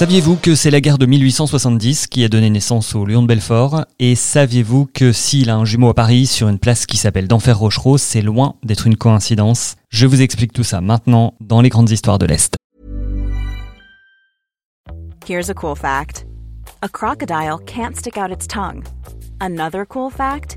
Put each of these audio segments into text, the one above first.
Saviez-vous que c'est la guerre de 1870 qui a donné naissance au Lion de Belfort? Et saviez-vous que s'il a un jumeau à Paris sur une place qui s'appelle d'Enfer Rochereau, c'est loin d'être une coïncidence? Je vous explique tout ça maintenant dans les grandes histoires de l'Est. Here's a cool fact. A crocodile can't stick out its tongue. Another cool fact,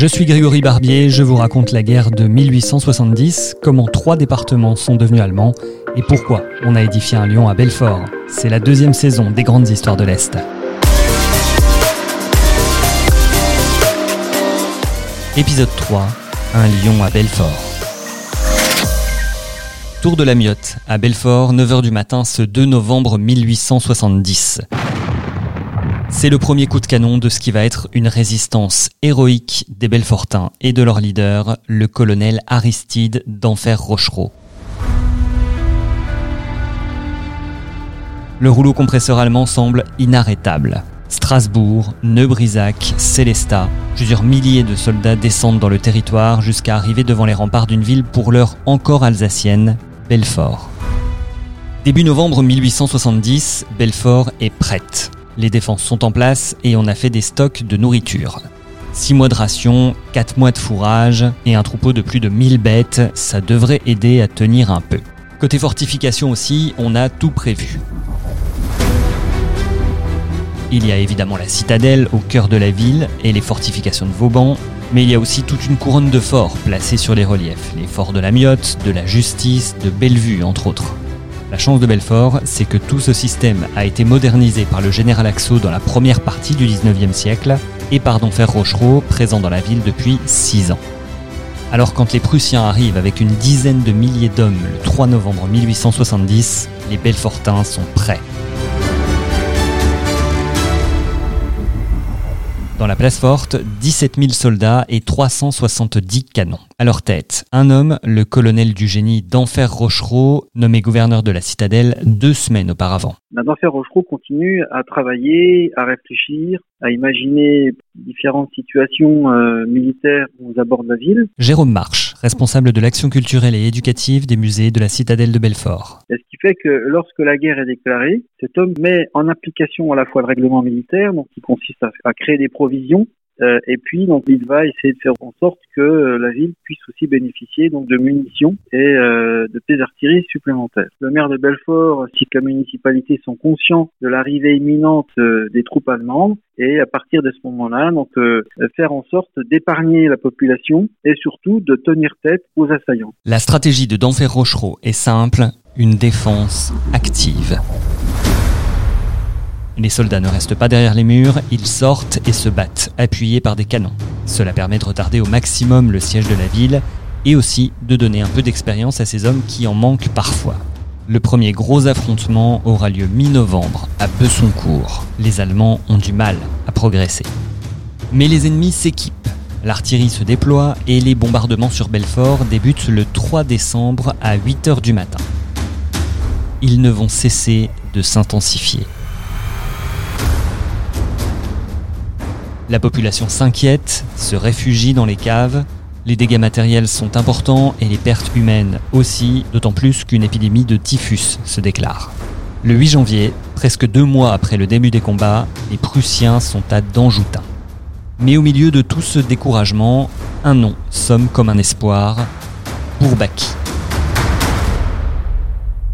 Je suis Grégory Barbier, je vous raconte la guerre de 1870, comment trois départements sont devenus allemands et pourquoi on a édifié un lion à Belfort. C'est la deuxième saison des grandes histoires de l'Est. Épisode 3, un lion à Belfort. Tour de la Miotte, à Belfort, 9h du matin ce 2 novembre 1870. C'est le premier coup de canon de ce qui va être une résistance héroïque des Belfortins et de leur leader, le colonel Aristide d'Enfer Rochereau. Le rouleau compresseur allemand semble inarrêtable. Strasbourg, Neubrisac, Célestat, plusieurs milliers de soldats descendent dans le territoire jusqu'à arriver devant les remparts d'une ville pour l'heure encore alsacienne, Belfort. Début novembre 1870, Belfort est prête. Les défenses sont en place et on a fait des stocks de nourriture. 6 mois de ration, 4 mois de fourrage et un troupeau de plus de 1000 bêtes, ça devrait aider à tenir un peu. Côté fortification aussi, on a tout prévu. Il y a évidemment la citadelle au cœur de la ville et les fortifications de Vauban, mais il y a aussi toute une couronne de forts placés sur les reliefs, les forts de la Miotte, de la Justice, de Bellevue entre autres. La chance de Belfort, c'est que tout ce système a été modernisé par le général Axo dans la première partie du 19e siècle et par Denfer Rochereau, présent dans la ville depuis 6 ans. Alors quand les Prussiens arrivent avec une dizaine de milliers d'hommes le 3 novembre 1870, les Belfortins sont prêts. Dans la place forte, 17 000 soldats et 370 canons. À leur tête, un homme, le colonel du génie d'Enfer Rochereau, nommé gouverneur de la citadelle deux semaines auparavant. D'Enfer Rochereau continue à travailler, à réfléchir, à imaginer différentes situations euh, militaires aux abords de la ville. Jérôme Marche, responsable de l'action culturelle et éducative des musées de la citadelle de Belfort. ce qui fait que lorsque la guerre est déclarée, cet homme met en application à la fois le règlement militaire, donc qui consiste à créer des euh, et puis, donc, il va essayer de faire en sorte que euh, la ville puisse aussi bénéficier donc de munitions et euh, de des artilleries supplémentaires. Le maire de Belfort ainsi que la municipalité sont conscients de l'arrivée imminente des troupes allemandes et à partir de ce moment-là, donc faire en sorte d'épargner la population et surtout de tenir tête aux assaillants. La stratégie de Denfer Rochereau est simple, une défense active. Les soldats ne restent pas derrière les murs, ils sortent et se battent, appuyés par des canons. Cela permet de retarder au maximum le siège de la ville et aussi de donner un peu d'expérience à ces hommes qui en manquent parfois. Le premier gros affrontement aura lieu mi-novembre à Besoncourt. Les Allemands ont du mal à progresser. Mais les ennemis s'équipent. L'artillerie se déploie et les bombardements sur Belfort débutent le 3 décembre à 8h du matin. Ils ne vont cesser de s'intensifier. La population s'inquiète, se réfugie dans les caves. Les dégâts matériels sont importants et les pertes humaines aussi, d'autant plus qu'une épidémie de typhus se déclare. Le 8 janvier, presque deux mois après le début des combats, les Prussiens sont à Danjoutin. Mais au milieu de tout ce découragement, un nom somme comme un espoir, Bourbaki.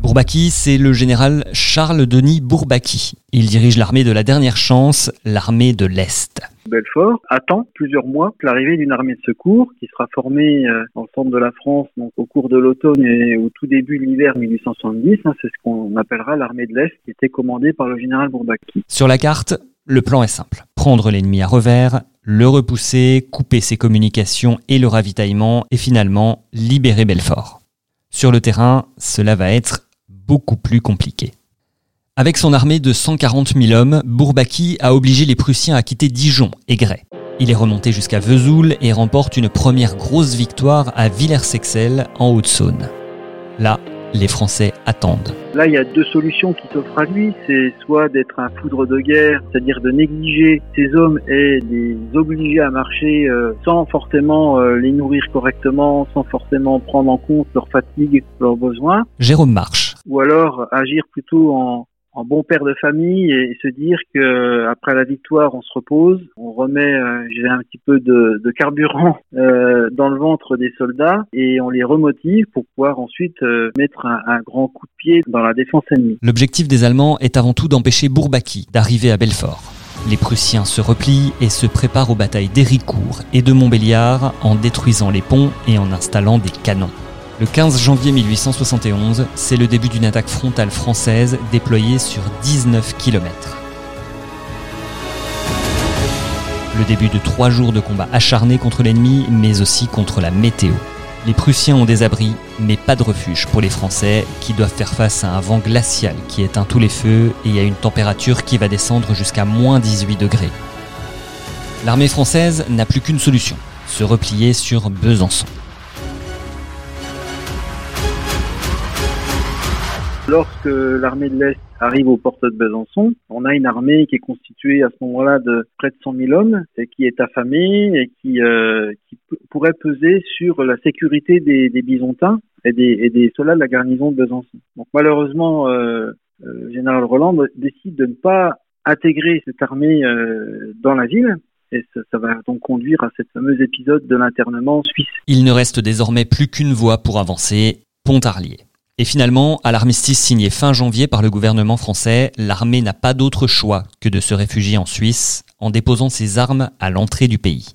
Bourbaki, c'est le général Charles-Denis Bourbaki. Il dirige l'armée de la dernière chance, l'armée de l'Est. Belfort attend plusieurs mois l'arrivée d'une armée de secours qui sera formée euh, dans le centre de la France au cours de l'automne et au tout début de l'hiver 1870. Hein, c'est ce qu'on appellera l'armée de l'Est qui était commandée par le général Bourbaki. Sur la carte, le plan est simple. Prendre l'ennemi à revers, le repousser, couper ses communications et le ravitaillement et finalement libérer Belfort. Sur le terrain, cela va être beaucoup plus compliqué. Avec son armée de 140 000 hommes, Bourbaki a obligé les Prussiens à quitter Dijon et Grès. Il est remonté jusqu'à Vesoul et remporte une première grosse victoire à Villers-Sexel en Haute-Saône. Là, les Français attendent. Là, il y a deux solutions qui s'offrent à lui. C'est soit d'être un foudre de guerre, c'est-à-dire de négliger ses hommes et les obliger à marcher euh, sans forcément euh, les nourrir correctement, sans forcément prendre en compte leur fatigue, leurs besoins. Jérôme Marche. Ou alors agir plutôt en, en bon père de famille et se dire que après la victoire on se repose, on remet euh, j'ai un petit peu de, de carburant euh, dans le ventre des soldats et on les remotive pour pouvoir ensuite euh, mettre un, un, grand coup de pied dans la défense ennemie. L'objectif des Allemands est avant tout d'empêcher Bourbaki d'arriver à Belfort. Les Prussiens se replient et se préparent aux batailles d'Héricourt et de Montbéliard en détruisant les ponts et en installant des canons. Le 15 janvier 1871, c'est le début d'une attaque frontale française déployée sur 19 km. Le début de trois jours de combat acharnés contre l'ennemi, mais aussi contre la météo. Les Prussiens ont des abris, mais pas de refuge pour les Français, qui doivent faire face à un vent glacial qui éteint tous les feux et à une température qui va descendre jusqu'à moins 18 degrés. L'armée française n'a plus qu'une solution, se replier sur Besançon. Lorsque l'armée de l'Est arrive aux portes de Besançon, on a une armée qui est constituée à ce moment-là de près de 100 000 hommes et qui est affamée et qui, euh, qui pourrait peser sur la sécurité des, des Byzantins et des, et des, soldats de la garnison de Besançon. Donc malheureusement, euh, euh, général Roland décide de ne pas intégrer cette armée euh, dans la ville. Et ça, ça, va donc conduire à cette fameux épisode de l'internement suisse. Il ne reste désormais plus qu'une voie pour avancer, Pontarlier. Et finalement, à l'armistice signé fin janvier par le gouvernement français, l'armée n'a pas d'autre choix que de se réfugier en Suisse en déposant ses armes à l'entrée du pays.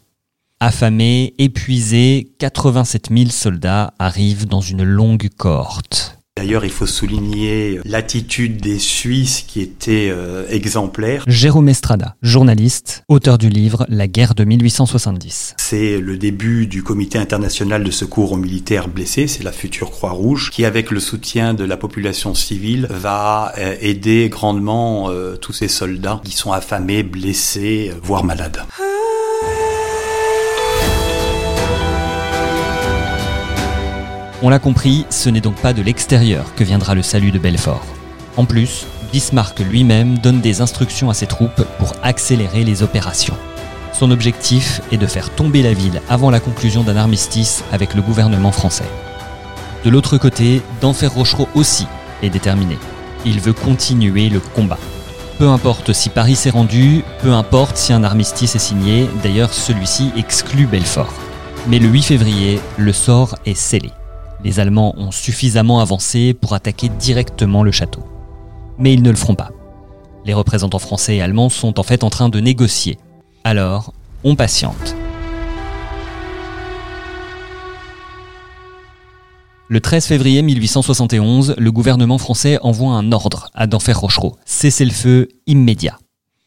Affamés, épuisés, 87 000 soldats arrivent dans une longue cohorte. D'ailleurs, il faut souligner l'attitude des Suisses qui était euh, exemplaire. Jérôme Estrada, journaliste, auteur du livre La guerre de 1870. C'est le début du Comité international de secours aux militaires blessés, c'est la future Croix-Rouge, qui avec le soutien de la population civile va euh, aider grandement euh, tous ces soldats qui sont affamés, blessés, voire malades. On l'a compris, ce n'est donc pas de l'extérieur que viendra le salut de Belfort. En plus, Bismarck lui-même donne des instructions à ses troupes pour accélérer les opérations. Son objectif est de faire tomber la ville avant la conclusion d'un armistice avec le gouvernement français. De l'autre côté, Denfer Rochereau aussi est déterminé. Il veut continuer le combat. Peu importe si Paris s'est rendu, peu importe si un armistice est signé, d'ailleurs celui-ci exclut Belfort. Mais le 8 février, le sort est scellé les Allemands ont suffisamment avancé pour attaquer directement le château. Mais ils ne le feront pas. Les représentants français et allemands sont en fait en train de négocier. Alors, on patiente. Le 13 février 1871, le gouvernement français envoie un ordre à Denfer Rochereau. Cessez le feu immédiat.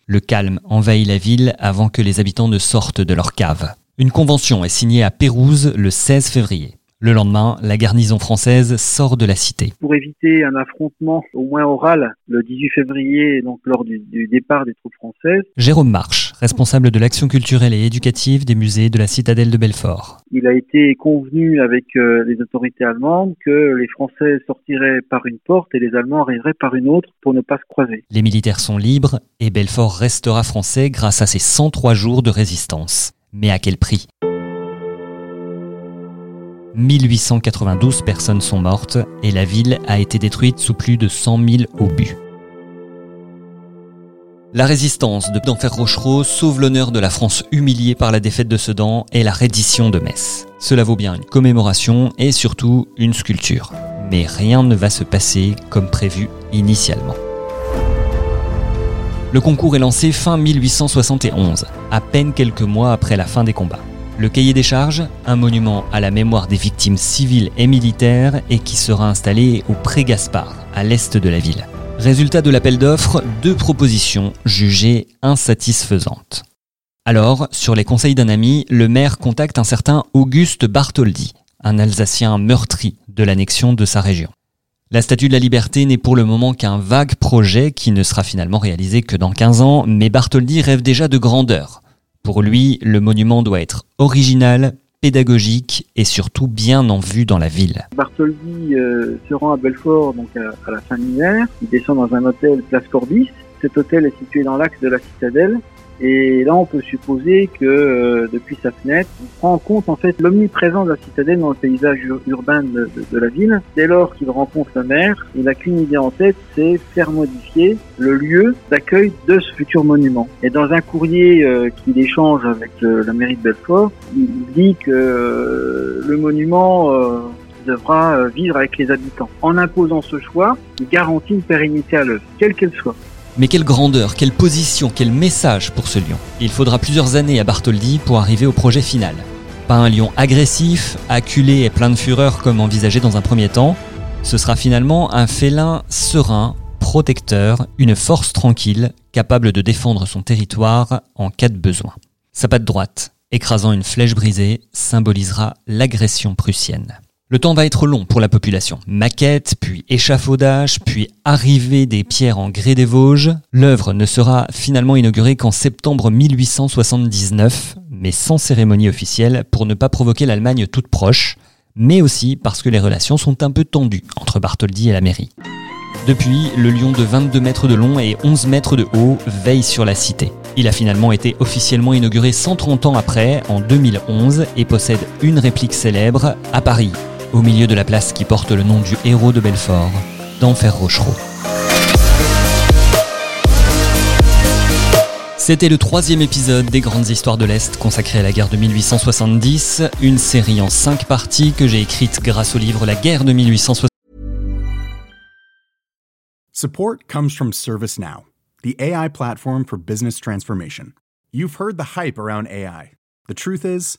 Le calme envahit la ville avant que les habitants ne sortent de leur cave. Une convention est signée à Pérouse le 16 février. Le lendemain, la garnison française sort de la cité. Pour éviter un affrontement au moins oral le 18 février, donc lors du, du départ des troupes françaises. Jérôme Marche, responsable de l'action culturelle et éducative des musées de la citadelle de Belfort. Il a été convenu avec euh, les autorités allemandes que les Français sortiraient par une porte et les Allemands arriveraient par une autre pour ne pas se croiser. Les militaires sont libres et Belfort restera français grâce à ses 103 jours de résistance. Mais à quel prix? 1892 personnes sont mortes et la ville a été détruite sous plus de 100 000 obus. La résistance de d'Enfer Rochereau sauve l'honneur de la France humiliée par la défaite de Sedan et la reddition de Metz. Cela vaut bien une commémoration et surtout une sculpture. Mais rien ne va se passer comme prévu initialement. Le concours est lancé fin 1871, à peine quelques mois après la fin des combats. Le cahier des charges, un monument à la mémoire des victimes civiles et militaires et qui sera installé au Pré Gaspard, à l'est de la ville. Résultat de l'appel d'offres, deux propositions jugées insatisfaisantes. Alors, sur les conseils d'un ami, le maire contacte un certain Auguste Bartholdi, un Alsacien meurtri de l'annexion de sa région. La Statue de la Liberté n'est pour le moment qu'un vague projet qui ne sera finalement réalisé que dans 15 ans, mais Bartholdi rêve déjà de grandeur. Pour lui, le monument doit être original, pédagogique et surtout bien en vue dans la ville. Bartholdi euh, se rend à Belfort donc à, la fin de l'hiver. Il descend dans un hôtel Place Corbis. Cet hôtel est situé dans l'axe de la citadelle et là, on peut supposer que euh, depuis sa fenêtre, il prend en compte en fait l'omniprésence de la citadelle dans le paysage urbain de, la ville. Dès lors qu'il rencontre la mer, il n'a qu'une idée en tête, c'est faire modifier le lieu d'accueil de ce futur monument. Et dans un courrier euh, qu'il échange avec la mairie de Belfort, il dit que euh, le monument devra vivre avec les habitants. En imposant ce choix, il garantit une pérennité à l'œuvre, quelle qu'elle soit. Mais quelle grandeur, quelle position, quel message pour ce lion. Il faudra plusieurs années à Bartholdi pour arriver au projet final. Pas un lion agressif, acculé et plein de fureur comme envisagé dans un premier temps, ce sera finalement un félin serein, protecteur, une force tranquille, capable de défendre son territoire en cas de besoin. Sa patte droite, écrasant une flèche brisée, symbolisera l'agression prussienne. Le temps va être long pour la population. Maquette, puis échafaudage, puis arrivée des pierres en grès des Vosges. L'œuvre ne sera finalement inaugurée qu'en septembre 1879, mais sans cérémonie officielle pour ne pas provoquer l'Allemagne toute proche, mais aussi parce que les relations sont un peu tendues entre Bartholdi et la mairie. Depuis, le lion de 22 mètres de long et 11 mètres de haut veille sur la cité. Il a finalement été officiellement inauguré 130 ans après, en 2011, et possède une réplique célèbre à Paris, au milieu de la place qui porte le nom du héros de Belfort, d'Enfer Rochereau. C'était le troisième épisode des Grandes Histoires de l'Est consacré à la guerre de 1870, une série en cinq parties que j'ai écrite grâce au livre La guerre de 1870. Support comes from ServiceNow, the AI platform for business transformation. You've heard the hype around AI. The truth is,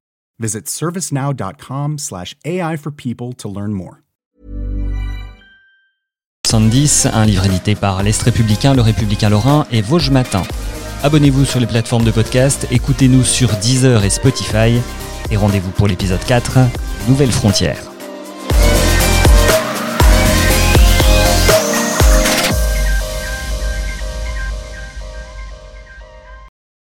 Visit servicenow.com/ai for people to learn more. 70, un livre édité par l'Est républicain, le Républicain Lorrain et Vosges Matin. Abonnez-vous sur les plateformes de podcast, écoutez-nous sur Deezer et Spotify et rendez-vous pour l'épisode 4, Nouvelles frontières.